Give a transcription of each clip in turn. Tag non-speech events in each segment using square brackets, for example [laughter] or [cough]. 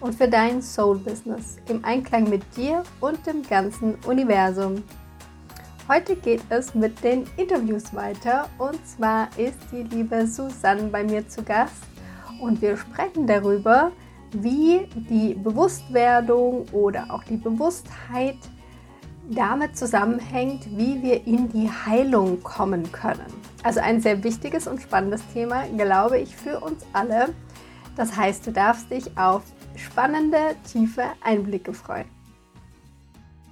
und für dein Soul-Business im Einklang mit dir und dem ganzen Universum. Heute geht es mit den Interviews weiter und zwar ist die liebe Susanne bei mir zu Gast und wir sprechen darüber, wie die Bewusstwerdung oder auch die Bewusstheit damit zusammenhängt, wie wir in die Heilung kommen können. Also ein sehr wichtiges und spannendes Thema, glaube ich, für uns alle. Das heißt, du darfst dich auf spannende, tiefe Einblicke freuen.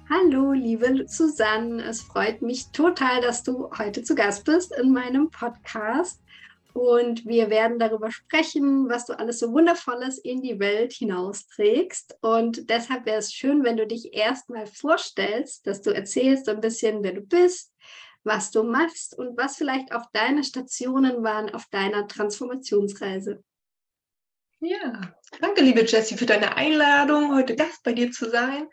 Hallo, liebe Susanne, es freut mich total, dass du heute zu Gast bist in meinem Podcast. Und wir werden darüber sprechen, was du alles so Wundervolles in die Welt hinausträgst. Und deshalb wäre es schön, wenn du dich erstmal vorstellst, dass du erzählst ein bisschen, wer du bist, was du machst und was vielleicht auch deine Stationen waren auf deiner Transformationsreise. Ja, danke, liebe Jessie, für deine Einladung, heute Gast bei dir zu sein.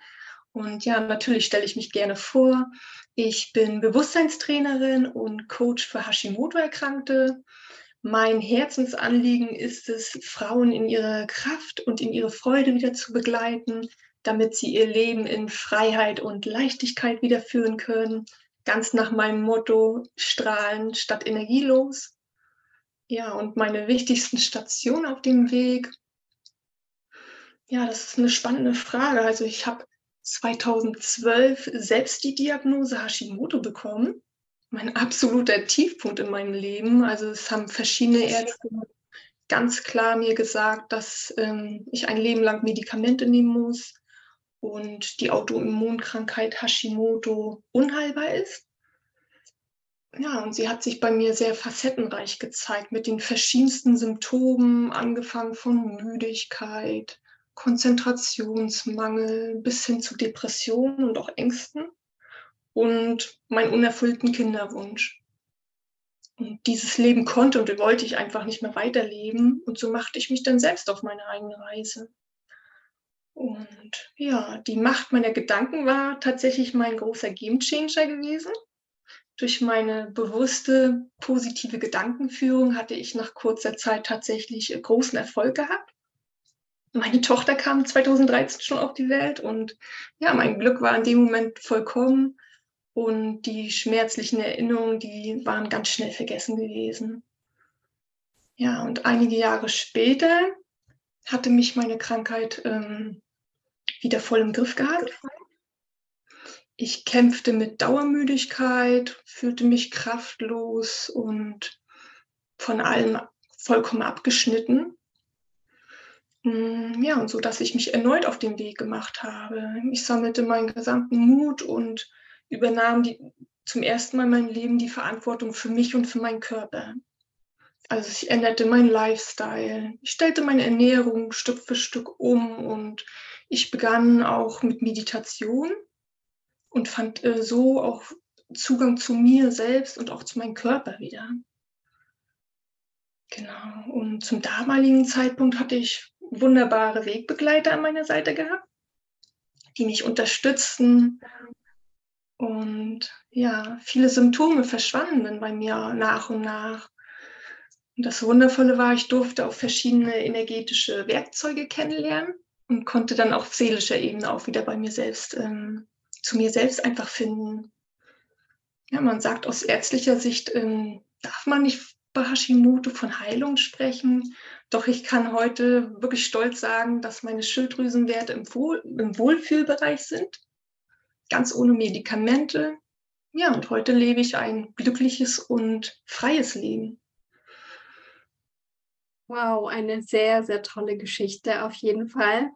Und ja, natürlich stelle ich mich gerne vor. Ich bin Bewusstseinstrainerin und Coach für Hashimoto-Erkrankte. Mein Herzensanliegen ist es, Frauen in ihrer Kraft und in ihre Freude wieder zu begleiten, damit sie ihr Leben in Freiheit und Leichtigkeit wiederführen können. Ganz nach meinem Motto, strahlen statt energielos. Ja, und meine wichtigsten Stationen auf dem Weg. Ja, das ist eine spannende Frage. Also ich habe 2012 selbst die Diagnose Hashimoto bekommen mein absoluter Tiefpunkt in meinem Leben. Also es haben verschiedene Ärzte ganz klar mir gesagt, dass ähm, ich ein Leben lang Medikamente nehmen muss und die Autoimmunkrankheit Hashimoto unheilbar ist. Ja, und sie hat sich bei mir sehr facettenreich gezeigt mit den verschiedensten Symptomen, angefangen von Müdigkeit, Konzentrationsmangel bis hin zu Depressionen und auch Ängsten und meinen unerfüllten Kinderwunsch. Und dieses Leben konnte und wollte ich einfach nicht mehr weiterleben. Und so machte ich mich dann selbst auf meine eigene Reise. Und ja, die Macht meiner Gedanken war tatsächlich mein großer Gamechanger gewesen. Durch meine bewusste, positive Gedankenführung hatte ich nach kurzer Zeit tatsächlich großen Erfolg gehabt. Meine Tochter kam 2013 schon auf die Welt und ja, mein Glück war in dem Moment vollkommen. Und die schmerzlichen Erinnerungen, die waren ganz schnell vergessen gewesen. Ja, und einige Jahre später hatte mich meine Krankheit ähm, wieder voll im Griff gehabt. Ich kämpfte mit Dauermüdigkeit, fühlte mich kraftlos und von allem vollkommen abgeschnitten. Mm, ja, und so, dass ich mich erneut auf den Weg gemacht habe. Ich sammelte meinen gesamten Mut und übernahm die, zum ersten Mal in meinem Leben die Verantwortung für mich und für meinen Körper. Also ich änderte meinen Lifestyle, ich stellte meine Ernährung Stück für Stück um und ich begann auch mit Meditation und fand äh, so auch Zugang zu mir selbst und auch zu meinem Körper wieder. Genau. Und zum damaligen Zeitpunkt hatte ich wunderbare Wegbegleiter an meiner Seite gehabt, die mich unterstützten, und ja, viele Symptome verschwanden dann bei mir nach und nach. Und das Wundervolle war, ich durfte auch verschiedene energetische Werkzeuge kennenlernen und konnte dann auf seelischer Ebene auch wieder bei mir selbst, ähm, zu mir selbst einfach finden. Ja, man sagt aus ärztlicher Sicht, ähm, darf man nicht bei Hashimoto von Heilung sprechen. Doch ich kann heute wirklich stolz sagen, dass meine Schilddrüsenwerte im, Wohl, im Wohlfühlbereich sind ganz ohne Medikamente. Ja, und heute lebe ich ein glückliches und freies Leben. Wow, eine sehr, sehr tolle Geschichte auf jeden Fall.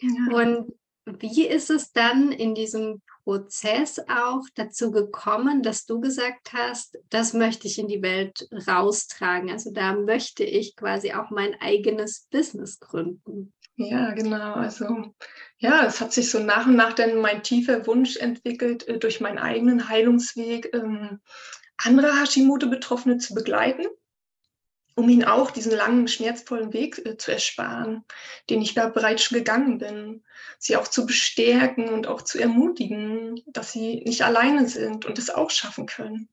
Ja. Und wie ist es dann in diesem Prozess auch dazu gekommen, dass du gesagt hast, das möchte ich in die Welt raustragen? Also da möchte ich quasi auch mein eigenes Business gründen. Ja, genau. Also ja, es hat sich so nach und nach dann mein tiefer Wunsch entwickelt, äh, durch meinen eigenen Heilungsweg ähm, andere Hashimoto-Betroffene zu begleiten, um ihnen auch diesen langen, schmerzvollen Weg äh, zu ersparen, den ich da bereits schon gegangen bin. Sie auch zu bestärken und auch zu ermutigen, dass sie nicht alleine sind und es auch schaffen können.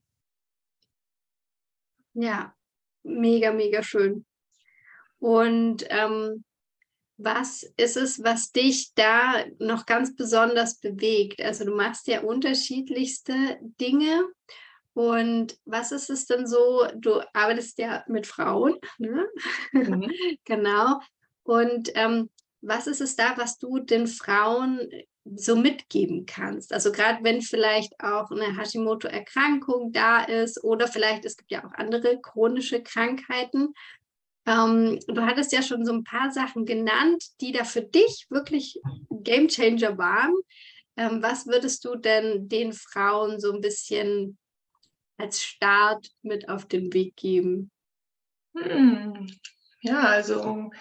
Ja, mega, mega schön. Und ähm, was ist es, was dich da noch ganz besonders bewegt? Also du machst ja unterschiedlichste Dinge. Und was ist es denn so? Du arbeitest ja mit Frauen, ne? Mhm. [laughs] genau. Und ähm, was ist es da, was du den Frauen so mitgeben kannst? Also gerade wenn vielleicht auch eine Hashimoto-Erkrankung da ist oder vielleicht es gibt ja auch andere chronische Krankheiten, ähm, du hattest ja schon so ein paar Sachen genannt, die da für dich wirklich Game Changer waren. Ähm, was würdest du denn den Frauen so ein bisschen als Start mit auf den Weg geben? Hm. Ja, also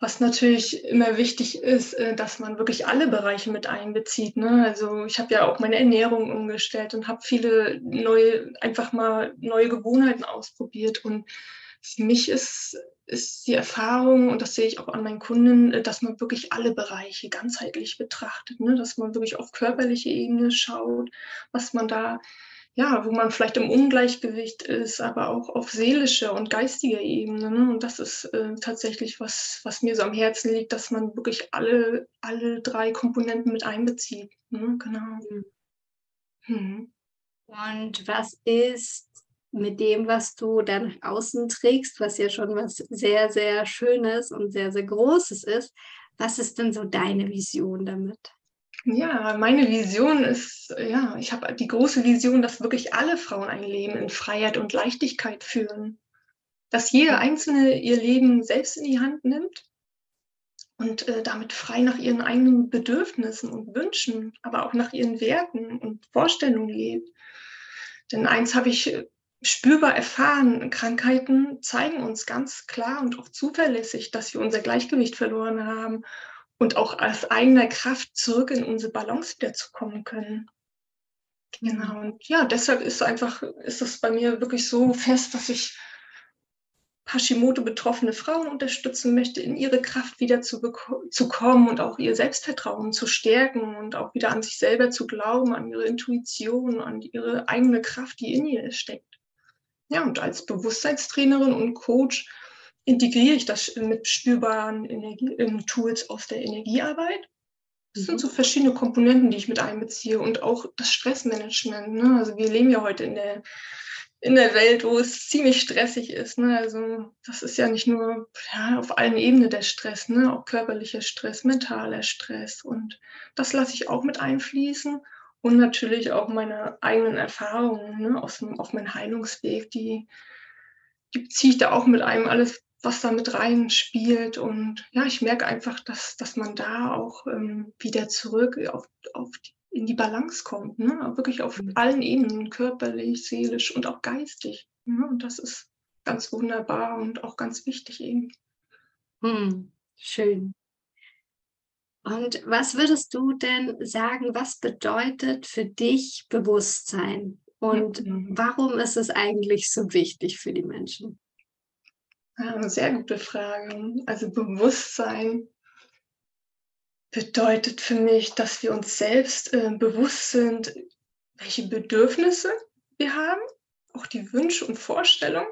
was natürlich immer wichtig ist, äh, dass man wirklich alle Bereiche mit einbezieht. Ne? Also ich habe ja auch meine Ernährung umgestellt und habe viele neue, einfach mal neue Gewohnheiten ausprobiert. Und für mich ist ist die Erfahrung, und das sehe ich auch an meinen Kunden, äh, dass man wirklich alle Bereiche ganzheitlich betrachtet, ne? dass man wirklich auf körperliche Ebene schaut, was man da, ja, wo man vielleicht im Ungleichgewicht ist, aber auch auf seelischer und geistiger Ebene. Ne? Und das ist äh, tatsächlich was, was mir so am Herzen liegt, dass man wirklich alle, alle drei Komponenten mit einbezieht. Ne? Genau. Mhm. Hm. Und was ist mit dem, was du dann außen trägst, was ja schon was sehr, sehr Schönes und sehr, sehr Großes ist. Was ist denn so deine Vision damit? Ja, meine Vision ist, ja, ich habe die große Vision, dass wirklich alle Frauen ein Leben in Freiheit und Leichtigkeit führen. Dass jede Einzelne ihr Leben selbst in die Hand nimmt und äh, damit frei nach ihren eigenen Bedürfnissen und Wünschen, aber auch nach ihren Werten und Vorstellungen lebt. Denn eins habe ich spürbar erfahren, Krankheiten zeigen uns ganz klar und auch zuverlässig, dass wir unser Gleichgewicht verloren haben und auch aus eigener Kraft zurück in unsere Balance wieder zu kommen können. Genau. Und ja, deshalb ist einfach, ist es bei mir wirklich so fest, dass ich Hashimoto betroffene Frauen unterstützen möchte, in ihre Kraft wieder zu, zu kommen und auch ihr Selbstvertrauen zu stärken und auch wieder an sich selber zu glauben, an ihre Intuition, an ihre eigene Kraft, die in ihr steckt. Ja, und als Bewusstseinstrainerin und Coach integriere ich das mit spürbaren Energie Tools aus der Energiearbeit. Das sind so mhm. verschiedene Komponenten, die ich mit einbeziehe und auch das Stressmanagement. Ne? Also wir leben ja heute in der, in der Welt, wo es ziemlich stressig ist. Ne? Also das ist ja nicht nur ja, auf allen Ebenen der Stress, ne? auch körperlicher Stress, mentaler Stress. Und das lasse ich auch mit einfließen und natürlich auch meine eigenen Erfahrungen ne, aus dem, auf meinem Heilungsweg, die, die ziehe ich da auch mit einem alles, was da mit rein spielt. Und ja, ich merke einfach, dass, dass man da auch ähm, wieder zurück auf, auf die, in die Balance kommt. Ne? Wirklich auf mhm. allen Ebenen, körperlich, seelisch und auch geistig. Ne? Und das ist ganz wunderbar und auch ganz wichtig eben. Hm, schön. Und was würdest du denn sagen, was bedeutet für dich Bewusstsein? Und mhm. warum ist es eigentlich so wichtig für die Menschen? Eine sehr gute Frage. Also Bewusstsein bedeutet für mich, dass wir uns selbst äh, bewusst sind, welche Bedürfnisse wir haben, auch die Wünsche und Vorstellungen,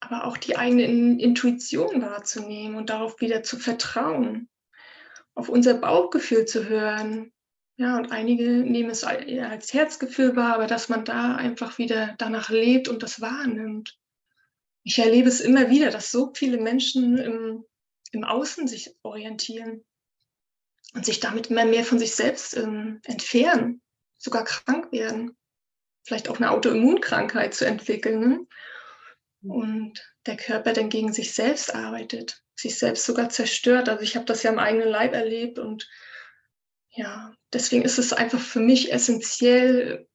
aber auch die eigene Intuition wahrzunehmen und darauf wieder zu vertrauen auf unser Bauchgefühl zu hören. Ja, und einige nehmen es als Herzgefühl wahr, aber dass man da einfach wieder danach lebt und das wahrnimmt. Ich erlebe es immer wieder, dass so viele Menschen im, im Außen sich orientieren und sich damit immer mehr von sich selbst ähm, entfernen, sogar krank werden, vielleicht auch eine Autoimmunkrankheit zu entwickeln. Ne? Und der Körper dann gegen sich selbst arbeitet sich selbst sogar zerstört. Also ich habe das ja im eigenen Leib erlebt und ja, deswegen ist es einfach für mich essentiell,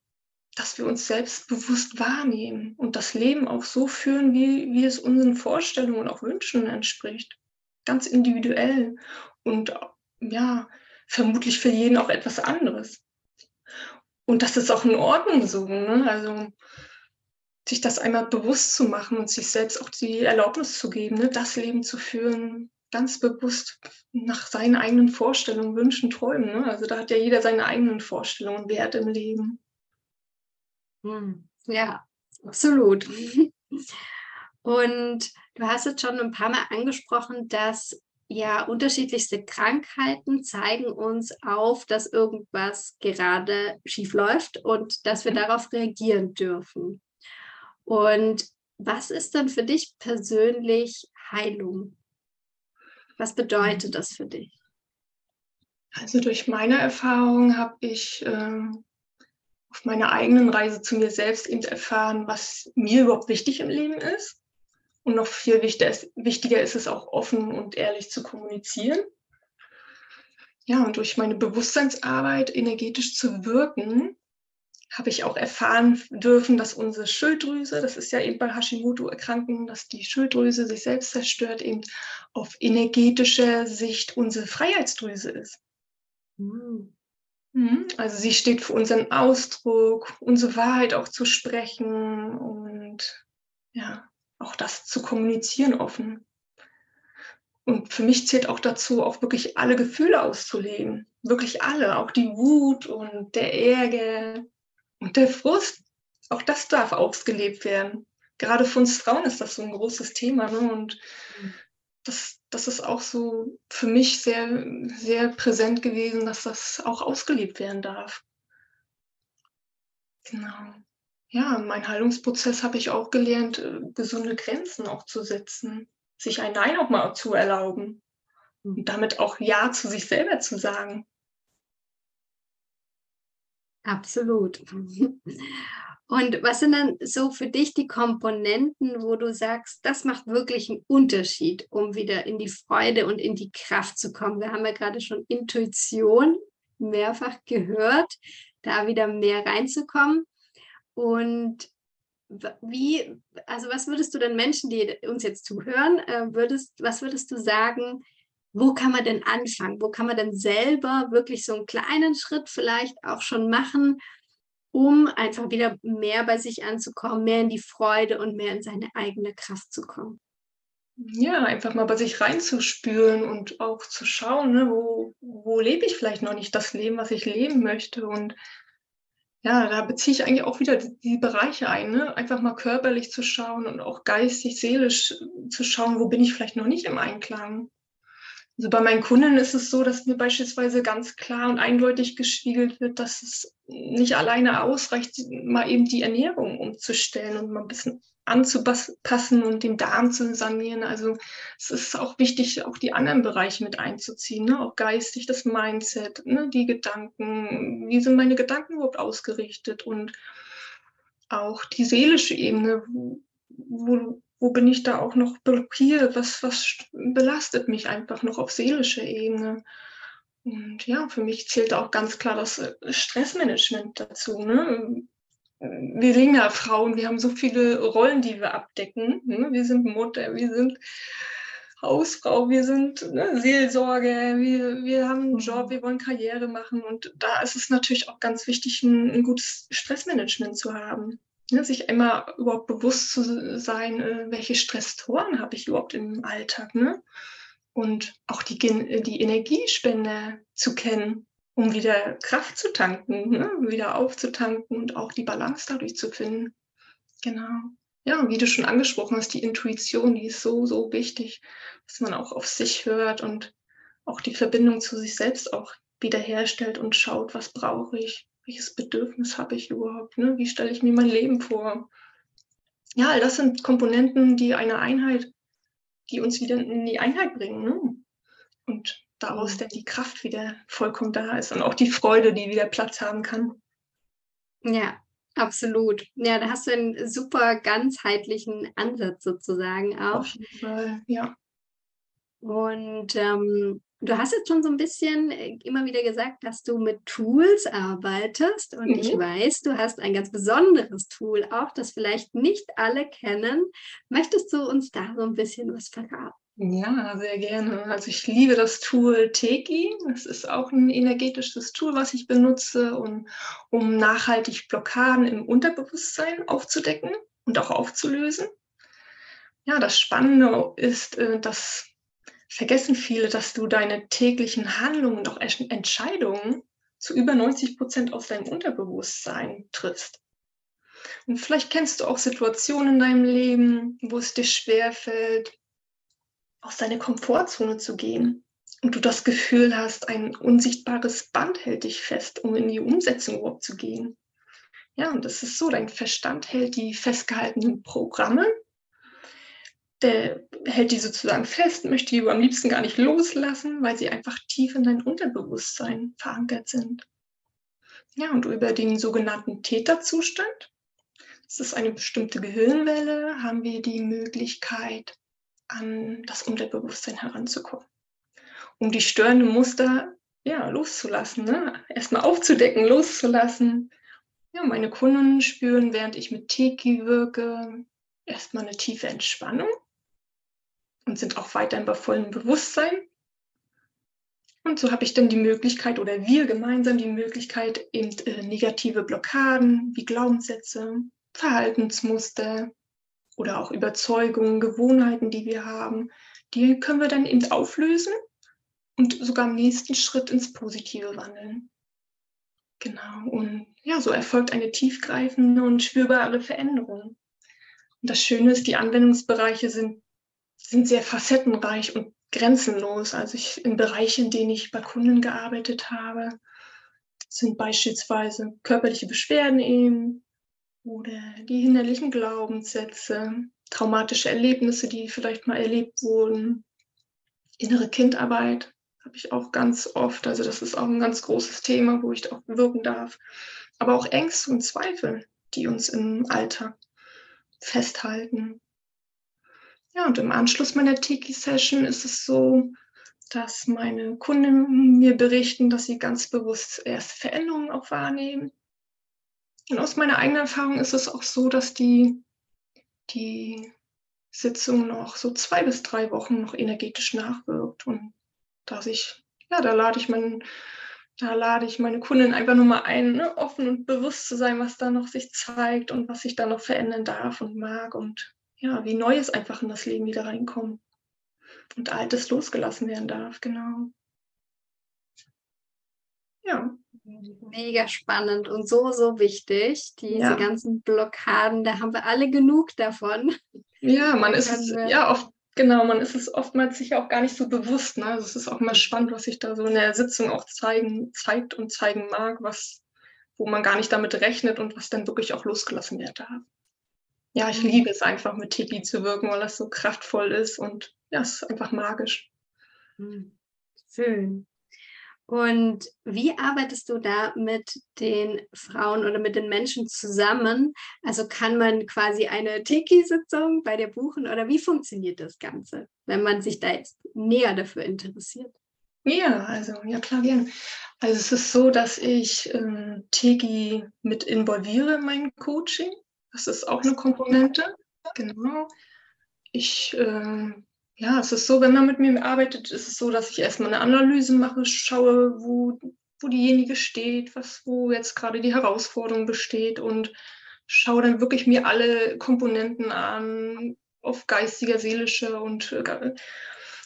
dass wir uns selbst bewusst wahrnehmen und das Leben auch so führen, wie, wie es unseren Vorstellungen und auch Wünschen entspricht. ganz individuell und ja, vermutlich für jeden auch etwas anderes. Und das ist auch in Ordnung so. Ne? Also sich das einmal bewusst zu machen und sich selbst auch die Erlaubnis zu geben, ne? das Leben zu führen, ganz bewusst nach seinen eigenen Vorstellungen, Wünschen, Träumen. Ne? Also da hat ja jeder seine eigenen Vorstellungen, Wert im Leben. Hm, ja, absolut. Und du hast jetzt schon ein paar Mal angesprochen, dass ja, unterschiedlichste Krankheiten zeigen uns auf, dass irgendwas gerade schief läuft und dass wir mhm. darauf reagieren dürfen. Und was ist dann für dich persönlich Heilung? Was bedeutet mhm. das für dich? Also durch meine Erfahrung habe ich äh, auf meiner eigenen Reise zu mir selbst eben erfahren, was mir überhaupt wichtig im Leben ist und noch viel wichtiger ist es auch offen und ehrlich zu kommunizieren. Ja, und durch meine Bewusstseinsarbeit energetisch zu wirken, habe ich auch erfahren dürfen, dass unsere Schilddrüse, das ist ja eben bei Hashimoto-Erkrankungen, dass die Schilddrüse sich selbst zerstört, eben auf energetischer Sicht unsere Freiheitsdrüse ist. Mhm. Also sie steht für unseren Ausdruck, unsere Wahrheit auch zu sprechen und ja, auch das zu kommunizieren offen. Und für mich zählt auch dazu, auch wirklich alle Gefühle auszuleben. Wirklich alle, auch die Wut und der Ärger und der Frust. Auch das darf ausgelebt werden. Gerade für uns Frauen ist das so ein großes Thema. Ne? Und das, das ist auch so für mich sehr, sehr präsent gewesen, dass das auch ausgelebt werden darf. Genau ja, mein Heilungsprozess habe ich auch gelernt, äh, gesunde Grenzen auch zu setzen, sich ein Nein auch mal zu erlauben und damit auch Ja zu sich selber zu sagen. Absolut. [laughs] Und was sind dann so für dich die Komponenten, wo du sagst, das macht wirklich einen Unterschied, um wieder in die Freude und in die Kraft zu kommen? Wir haben ja gerade schon Intuition mehrfach gehört, da wieder mehr reinzukommen. Und wie, also was würdest du denn Menschen, die uns jetzt zuhören, äh, würdest, was würdest du sagen, wo kann man denn anfangen? Wo kann man denn selber wirklich so einen kleinen Schritt vielleicht auch schon machen, um einfach wieder mehr bei sich anzukommen, mehr in die Freude und mehr in seine eigene Kraft zu kommen? Ja, einfach mal bei sich reinzuspüren und auch zu schauen, ne, wo, wo lebe ich vielleicht noch nicht das Leben, was ich leben möchte und ja, da beziehe ich eigentlich auch wieder die, die Bereiche ein, ne? einfach mal körperlich zu schauen und auch geistig, seelisch zu schauen, wo bin ich vielleicht noch nicht im Einklang. Also bei meinen Kunden ist es so, dass mir beispielsweise ganz klar und eindeutig gespiegelt wird, dass es nicht alleine ausreicht, mal eben die Ernährung umzustellen und mal ein bisschen anzupassen und den Darm zu sanieren. Also es ist auch wichtig, auch die anderen Bereiche mit einzuziehen, ne? auch geistig, das Mindset, ne? die Gedanken, wie sind meine Gedanken überhaupt ausgerichtet und auch die seelische Ebene, wo, wo bin ich da auch noch blockiert, was, was belastet mich einfach noch auf seelischer Ebene. Und ja, für mich zählt auch ganz klar das Stressmanagement dazu. Ne? wir sehen ja Frauen, wir haben so viele Rollen, die wir abdecken. Ne? Wir sind Mutter, wir sind Hausfrau, wir sind ne, Seelsorge, wir, wir haben einen Job, wir wollen Karriere machen. Und da ist es natürlich auch ganz wichtig, ein, ein gutes Stressmanagement zu haben. Ne? Sich immer überhaupt bewusst zu sein, äh, welche Stresstoren habe ich überhaupt im Alltag. Ne? Und auch die, die Energiespender zu kennen um wieder Kraft zu tanken, ne? wieder aufzutanken und auch die Balance dadurch zu finden. Genau. Ja, wie du schon angesprochen hast, die Intuition, die ist so, so wichtig, dass man auch auf sich hört und auch die Verbindung zu sich selbst auch wiederherstellt und schaut, was brauche ich, welches Bedürfnis habe ich überhaupt, ne? wie stelle ich mir mein Leben vor. Ja, all das sind Komponenten, die eine Einheit, die uns wieder in die Einheit bringen. Ne? Und daraus mhm. dann die Kraft wieder vollkommen da ist und auch die Freude, die wieder Platz haben kann. Ja, absolut. Ja, da hast du einen super ganzheitlichen Ansatz sozusagen auch. Auf jeden Fall, ja. Und ähm, du hast jetzt schon so ein bisschen äh, immer wieder gesagt, dass du mit Tools arbeitest. Und mhm. ich weiß, du hast ein ganz besonderes Tool auch, das vielleicht nicht alle kennen. Möchtest du uns da so ein bisschen was verraten? Ja, sehr gerne. Also ich liebe das Tool Teki. Das ist auch ein energetisches Tool, was ich benutze, um, um nachhaltig Blockaden im Unterbewusstsein aufzudecken und auch aufzulösen. Ja, das Spannende ist, äh, dass vergessen viele, dass du deine täglichen Handlungen und auch Entscheidungen zu über 90 Prozent aus deinem Unterbewusstsein triffst. Und vielleicht kennst du auch Situationen in deinem Leben, wo es dir schwerfällt, aus deiner Komfortzone zu gehen und du das Gefühl hast, ein unsichtbares Band hält dich fest, um in die Umsetzung überhaupt zu gehen. Ja, und das ist so, dein Verstand hält die festgehaltenen Programme der hält die sozusagen fest, möchte die am liebsten gar nicht loslassen, weil sie einfach tief in dein Unterbewusstsein verankert sind. Ja, und über den sogenannten Täterzustand, das ist eine bestimmte Gehirnwelle, haben wir die Möglichkeit, an das Unterbewusstsein heranzukommen. Um die störenden Muster ja, loszulassen, ne? erstmal aufzudecken, loszulassen. Ja, meine Kunden spüren, während ich mit Teki wirke, erstmal eine tiefe Entspannung und sind auch weiterhin bei vollem Bewusstsein. Und so habe ich dann die Möglichkeit oder wir gemeinsam die Möglichkeit, eben äh, negative Blockaden wie Glaubenssätze, Verhaltensmuster oder auch Überzeugungen, Gewohnheiten, die wir haben, die können wir dann eben auflösen und sogar im nächsten Schritt ins Positive wandeln. Genau. Und ja, so erfolgt eine tiefgreifende und spürbare Veränderung. Und das Schöne ist, die Anwendungsbereiche sind sind sehr facettenreich und grenzenlos. Also ich, in Bereichen, in denen ich bei Kunden gearbeitet habe, sind beispielsweise körperliche Beschwerden eben oder die hinderlichen Glaubenssätze, traumatische Erlebnisse, die vielleicht mal erlebt wurden, innere Kindarbeit habe ich auch ganz oft. Also das ist auch ein ganz großes Thema, wo ich auch wirken darf. Aber auch Ängste und Zweifel, die uns im Alltag festhalten. Ja, und im Anschluss meiner Tiki-Session ist es so, dass meine Kunden mir berichten, dass sie ganz bewusst erste Veränderungen auch wahrnehmen. Und aus meiner eigenen Erfahrung ist es auch so, dass die, die Sitzung noch so zwei bis drei Wochen noch energetisch nachwirkt. Und dass ich, ja, da lade ich meinen, da lade ich meine Kunden einfach nur mal ein, ne, offen und bewusst zu sein, was da noch sich zeigt und was sich da noch verändern darf und mag und ja, wie Neues einfach in das Leben wieder reinkommen und Altes losgelassen werden darf, genau. Ja. Mega spannend und so, so wichtig. Diese ja. ganzen Blockaden, da haben wir alle genug davon. Ja, man [laughs] ist es, ja oft, genau, man ist es oftmals sich auch gar nicht so bewusst. Ne? Also es ist auch mal spannend, was sich da so in der Sitzung auch zeigen, zeigt und zeigen mag, was, wo man gar nicht damit rechnet und was dann wirklich auch losgelassen werden darf ja, ich liebe es einfach mit Tiki zu wirken, weil das so kraftvoll ist und ja, es ist einfach magisch. Hm, schön. Und wie arbeitest du da mit den Frauen oder mit den Menschen zusammen? Also kann man quasi eine Tiki-Sitzung bei dir buchen oder wie funktioniert das Ganze, wenn man sich da jetzt näher dafür interessiert? Ja, also ja klar, gerne. Also es ist so, dass ich ähm, Tiki mit involviere in mein Coaching. Das ist auch eine Komponente. Genau. Ich, äh, ja, es ist so, wenn man mit mir arbeitet, ist es so, dass ich erstmal eine Analyse mache, schaue, wo, wo diejenige steht, was, wo jetzt gerade die Herausforderung besteht und schaue dann wirklich mir alle Komponenten an, auf geistiger, seelischer und äh,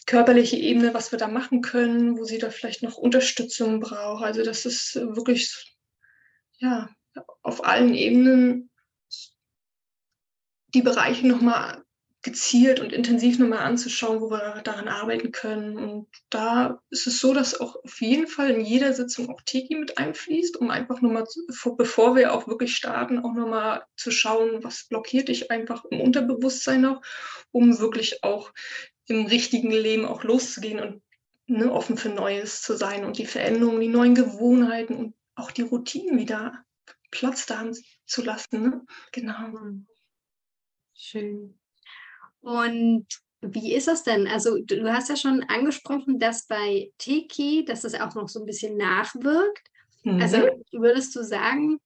körperliche Ebene, was wir da machen können, wo sie da vielleicht noch Unterstützung braucht. Also das ist wirklich, ja, auf allen Ebenen die Bereiche nochmal gezielt und intensiv nochmal anzuschauen, wo wir daran arbeiten können. Und da ist es so, dass auch auf jeden Fall in jeder Sitzung auch Teki mit einfließt, um einfach nochmal, bevor wir auch wirklich starten, auch nochmal zu schauen, was blockiert dich einfach im Unterbewusstsein noch, um wirklich auch im richtigen Leben auch loszugehen und ne, offen für Neues zu sein und die Veränderungen, die neuen Gewohnheiten und auch die Routinen wieder Platz da haben zu lassen. Ne? Genau. Schön. Und wie ist das denn? Also du hast ja schon angesprochen, dass bei Teki, dass es auch noch so ein bisschen nachwirkt. Mhm. Also würdest du sagen,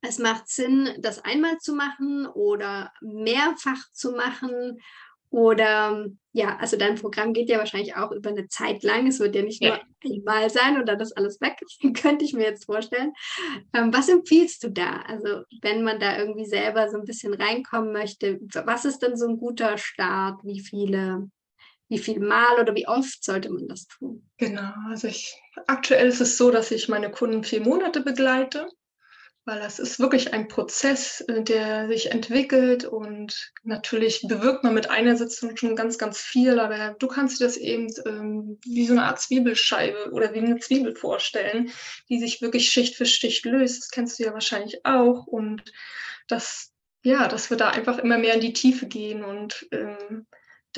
es macht Sinn, das einmal zu machen oder mehrfach zu machen? Oder ja, also dein Programm geht ja wahrscheinlich auch über eine Zeit lang. Es wird ja nicht nur einmal sein und dann ist alles weg. [laughs] Könnte ich mir jetzt vorstellen. Ähm, was empfiehlst du da? Also wenn man da irgendwie selber so ein bisschen reinkommen möchte, was ist denn so ein guter Start? Wie viele, wie viel Mal oder wie oft sollte man das tun? Genau, also ich, aktuell ist es so, dass ich meine Kunden vier Monate begleite weil das ist wirklich ein Prozess, äh, der sich entwickelt und natürlich bewirkt man mit einer Sitzung schon ganz, ganz viel, aber du kannst dir das eben ähm, wie so eine Art Zwiebelscheibe oder wie eine Zwiebel vorstellen, die sich wirklich Schicht für Schicht löst. Das kennst du ja wahrscheinlich auch und das, ja, dass wir da einfach immer mehr in die Tiefe gehen und ähm,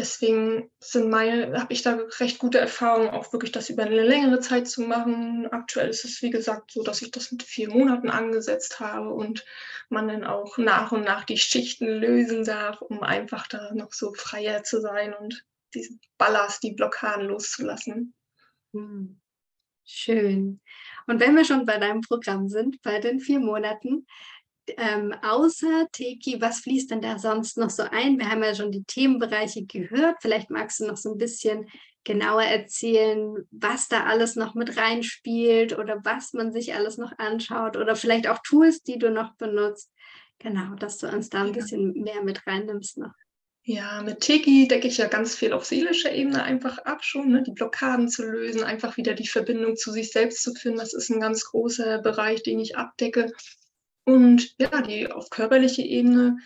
deswegen sind meine, habe ich da recht gute Erfahrungen, auch wirklich das über eine längere Zeit zu machen. Aktuell ist es, wie gesagt, so, dass ich das mit vier Monaten angesetzt habe und man dann auch nach und nach die Schichten lösen darf, um einfach da noch so freier zu sein und diesen Ballast, die Blockaden loszulassen. Hm. Schön. Und wenn wir schon bei deinem Programm sind, bei den vier Monaten, ähm, außer Teki, was fließt denn da sonst noch so ein? Wir haben ja schon die Themenbereiche gehört. Vielleicht magst du noch so ein bisschen genauer erzählen, was da alles noch mit reinspielt oder was man sich alles noch anschaut oder vielleicht auch Tools, die du noch benutzt. Genau, dass du uns da ein bisschen mehr mit reinnimmst noch. Ja, mit Teki decke ich ja ganz viel auf seelischer Ebene einfach ab schon, ne? die Blockaden zu lösen, einfach wieder die Verbindung zu sich selbst zu finden. Das ist ein ganz großer Bereich, den ich abdecke. Und ja, die auf körperliche Ebene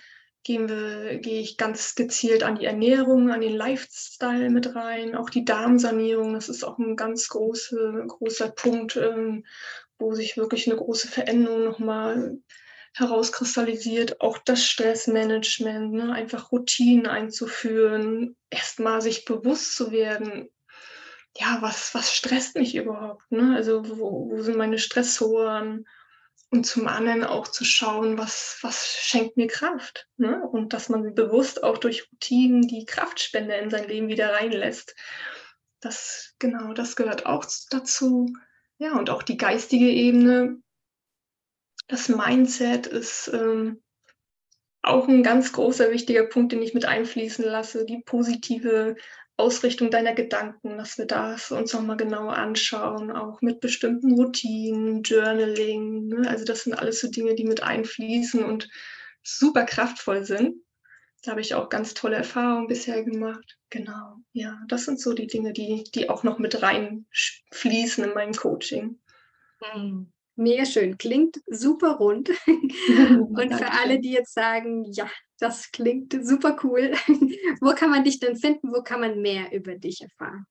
gehen wir, gehe ich ganz gezielt an die Ernährung, an den Lifestyle mit rein, auch die Darmsanierung, das ist auch ein ganz große, großer Punkt, ähm, wo sich wirklich eine große Veränderung nochmal herauskristallisiert. Auch das Stressmanagement, ne? einfach Routinen einzuführen, erstmal sich bewusst zu werden, ja, was, was stresst mich überhaupt? Ne? Also wo, wo sind meine Stressoren? Und zum anderen auch zu schauen, was, was schenkt mir Kraft. Ne? Und dass man bewusst auch durch Routinen die Kraftspende in sein Leben wieder reinlässt. Das, genau, das gehört auch dazu. Ja, und auch die geistige Ebene. Das Mindset ist ähm, auch ein ganz großer, wichtiger Punkt, den ich mit einfließen lasse. Die positive Ausrichtung deiner Gedanken, dass wir das uns nochmal genau anschauen, auch mit bestimmten Routinen, Journaling. Ne? Also das sind alles so Dinge, die mit einfließen und super kraftvoll sind. Da habe ich auch ganz tolle Erfahrungen bisher gemacht. Genau, ja, das sind so die Dinge, die, die auch noch mit reinfließen in meinem Coaching. Mhm. Mega schön, klingt super rund. [laughs] Und für alle, die jetzt sagen, ja, das klingt super cool, [laughs] wo kann man dich denn finden? Wo kann man mehr über dich erfahren?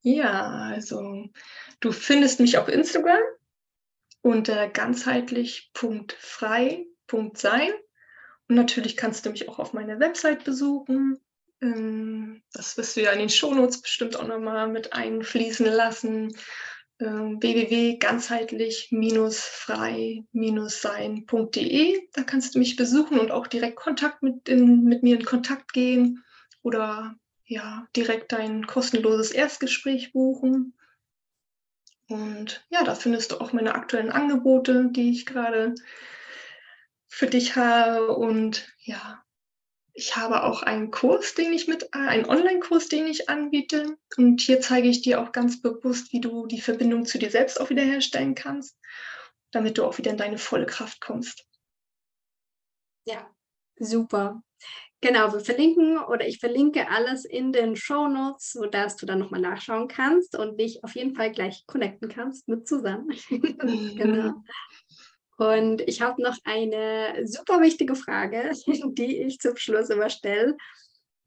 Ja, also du findest mich auf Instagram unter ganzheitlich.frei.sein. Und natürlich kannst du mich auch auf meiner Website besuchen. Ähm, das wirst du ja in den Shownotes bestimmt auch nochmal mit einfließen lassen www.ganzheitlich-frei-sein.de. Da kannst du mich besuchen und auch direkt Kontakt mit, in, mit mir in Kontakt gehen oder ja, direkt ein kostenloses Erstgespräch buchen. Und ja, da findest du auch meine aktuellen Angebote, die ich gerade für dich habe. Und ja, ich habe auch einen Kurs, den ich mit, äh, einen Online-Kurs, den ich anbiete. Und hier zeige ich dir auch ganz bewusst, wie du die Verbindung zu dir selbst auch wiederherstellen kannst, damit du auch wieder in deine volle Kraft kommst. Ja, super. Genau, wir verlinken oder ich verlinke alles in den Show Notes, sodass du dann nochmal nachschauen kannst und dich auf jeden Fall gleich connecten kannst mit Susanne. [laughs] genau. Und ich habe noch eine super wichtige Frage, [laughs] die ich zum Schluss immer stelle.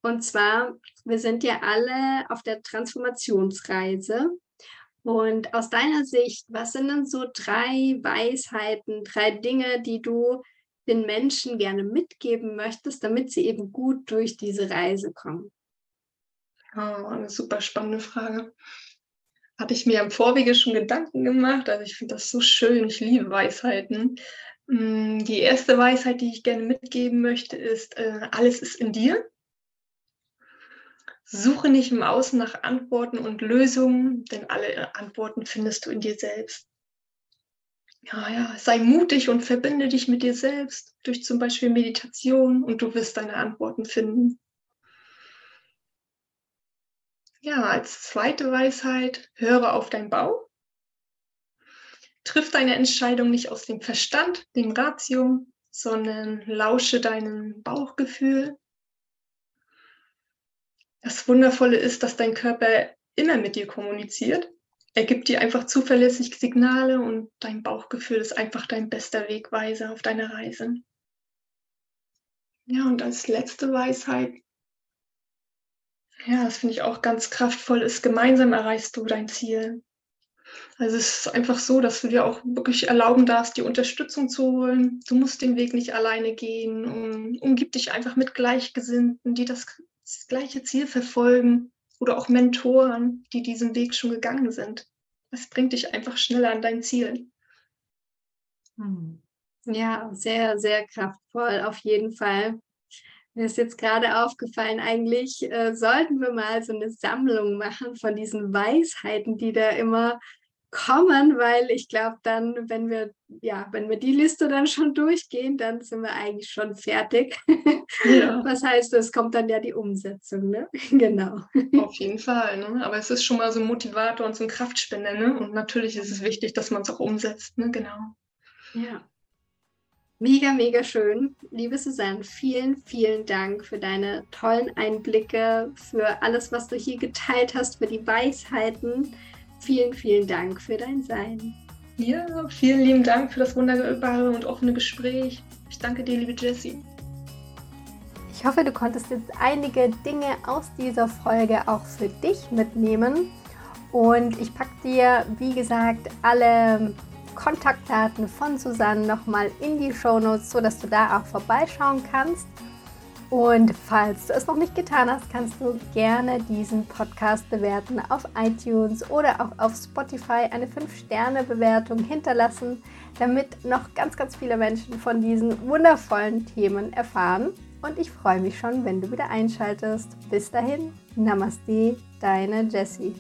Und zwar, wir sind ja alle auf der Transformationsreise. Und aus deiner Sicht, was sind denn so drei Weisheiten, drei Dinge, die du den Menschen gerne mitgeben möchtest, damit sie eben gut durch diese Reise kommen? Oh, eine super spannende Frage hatte ich mir im Vorwege schon Gedanken gemacht. Also ich finde das so schön. Ich liebe Weisheiten. Mm, die erste Weisheit, die ich gerne mitgeben möchte, ist, äh, alles ist in dir. Suche nicht im Außen nach Antworten und Lösungen, denn alle Antworten findest du in dir selbst. Ja, ja, sei mutig und verbinde dich mit dir selbst durch zum Beispiel Meditation und du wirst deine Antworten finden. Ja, als zweite Weisheit, höre auf dein Bauch. Triff deine Entscheidung nicht aus dem Verstand, dem Ratio, sondern lausche deinem Bauchgefühl. Das Wundervolle ist, dass dein Körper immer mit dir kommuniziert. Er gibt dir einfach zuverlässig Signale und dein Bauchgefühl ist einfach dein bester Wegweiser auf deiner Reise. Ja, und als letzte Weisheit, ja, das finde ich auch ganz kraftvoll, ist, gemeinsam erreichst du dein Ziel. Also es ist einfach so, dass du dir auch wirklich erlauben darfst, die Unterstützung zu holen. Du musst den Weg nicht alleine gehen. Um, umgib dich einfach mit Gleichgesinnten, die das, das gleiche Ziel verfolgen oder auch Mentoren, die diesen Weg schon gegangen sind. Das bringt dich einfach schneller an dein Ziel. Hm. Ja, sehr, sehr kraftvoll, auf jeden Fall. Mir ist jetzt gerade aufgefallen, eigentlich äh, sollten wir mal so eine Sammlung machen von diesen Weisheiten, die da immer kommen, weil ich glaube, dann, wenn wir, ja, wenn wir die Liste dann schon durchgehen, dann sind wir eigentlich schon fertig. Ja. [laughs] Was heißt, es kommt dann ja die Umsetzung, ne? [laughs] genau. Auf jeden Fall, ne? Aber es ist schon mal so ein Motivator und so ein Kraftspender, ne? Und natürlich ist es wichtig, dass man es auch umsetzt, ne? Genau. Ja. Mega, mega schön. Liebe Susanne, vielen, vielen Dank für deine tollen Einblicke, für alles, was du hier geteilt hast, für die Weisheiten. Vielen, vielen Dank für dein Sein. Ja, vielen lieben Dank für das wunderbare und offene Gespräch. Ich danke dir, liebe Jessie. Ich hoffe, du konntest jetzt einige Dinge aus dieser Folge auch für dich mitnehmen. Und ich packe dir, wie gesagt, alle Kontaktdaten von Susanne nochmal in die Shownotes, sodass du da auch vorbeischauen kannst. Und falls du es noch nicht getan hast, kannst du gerne diesen Podcast bewerten auf iTunes oder auch auf Spotify eine 5-Sterne-Bewertung hinterlassen, damit noch ganz, ganz viele Menschen von diesen wundervollen Themen erfahren. Und ich freue mich schon, wenn du wieder einschaltest. Bis dahin, Namaste, deine Jessie.